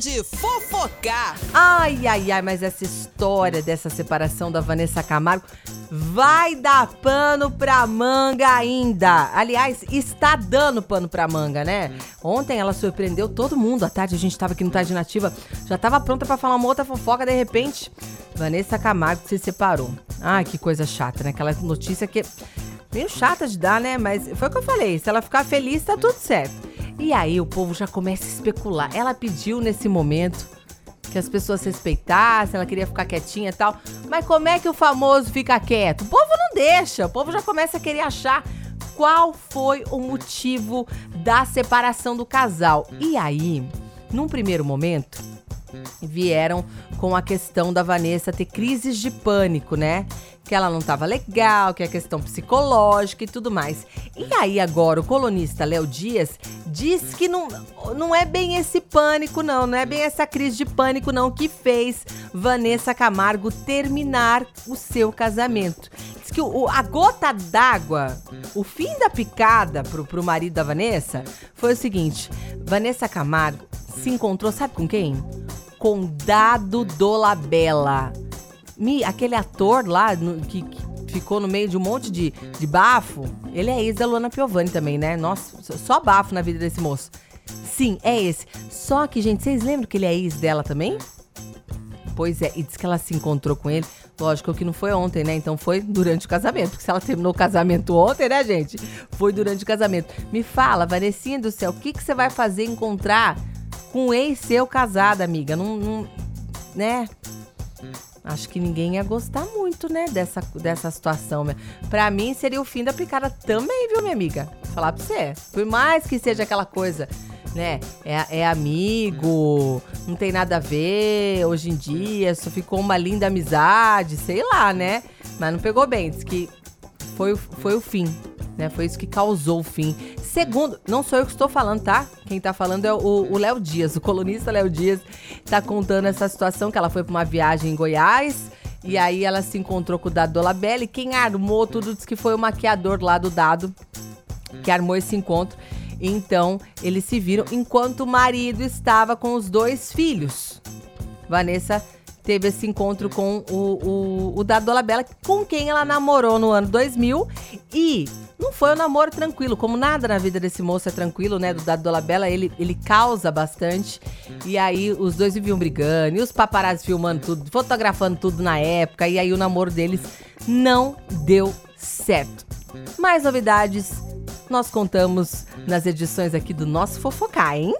de fofocar. Ai, ai, ai, mas essa história dessa separação da Vanessa Camargo vai dar pano pra manga ainda. Aliás, está dando pano pra manga, né? Ontem ela surpreendeu todo mundo. À tarde a gente tava aqui no Tarde Nativa, já tava pronta para falar uma outra fofoca, de repente, Vanessa Camargo se separou. Ai, que coisa chata, né? Aquela notícia que meio chata de dar, né? Mas foi o que eu falei, se ela ficar feliz, tá tudo certo. E aí o povo já começa a especular. Ela pediu nesse momento que as pessoas respeitassem, ela queria ficar quietinha e tal. Mas como é que o famoso fica quieto? O povo não deixa, o povo já começa a querer achar qual foi o motivo da separação do casal. E aí, num primeiro momento, vieram com a questão da Vanessa ter crises de pânico, né? Que ela não tava legal, que é questão psicológica e tudo mais. E aí agora o colunista Léo Dias diz que não, não é bem esse pânico não, não é bem essa crise de pânico não que fez Vanessa Camargo terminar o seu casamento. Diz que o, a gota d'água, o fim da picada pro, pro marido da Vanessa foi o seguinte, Vanessa Camargo se encontrou, sabe com quem? Com Dado Dolabella. Me, aquele ator lá no, que, que, ficou no meio de um monte de, de bafo, ele é ex da Luana Piovani também, né? Nossa, só bafo na vida desse moço. Sim, é esse. Só que, gente, vocês lembram que ele é ex dela também? Pois é, e diz que ela se encontrou com ele. Lógico que não foi ontem, né? Então foi durante o casamento. Porque se ela terminou o casamento ontem, né, gente? Foi durante o casamento. Me fala, Vanessinha do céu, o que, que você vai fazer encontrar com um ex seu casado, amiga. Não, não, né? Acho que ninguém ia gostar muito, né, dessa, dessa situação. Pra mim, seria o fim da picada também, viu, minha amiga? Vou falar pra você. Por mais que seja aquela coisa, né, é, é amigo, não tem nada a ver hoje em dia, só ficou uma linda amizade, sei lá, né? Mas não pegou bem, diz que foi, foi o fim né? Foi isso que causou o fim. Segundo, não sou eu que estou falando, tá? Quem está falando é o Léo Dias, o colunista Léo Dias, está contando essa situação que ela foi para uma viagem em Goiás. E aí ela se encontrou com o Dado Dolabella e quem armou tudo disse que foi o maquiador lá do Dado que armou esse encontro. Então, eles se viram enquanto o marido estava com os dois filhos. Vanessa teve esse encontro com o, o, o Dado Dolabella, com quem ela namorou no ano 2000 e não foi um namoro tranquilo, como nada na vida desse moço é tranquilo, né? Do Dado Dolabella, ele, ele causa bastante. E aí os dois viviam brigando, e os paparazzi filmando tudo, fotografando tudo na época, e aí o namoro deles não deu certo. Mais novidades nós contamos nas edições aqui do nosso Fofocar, hein?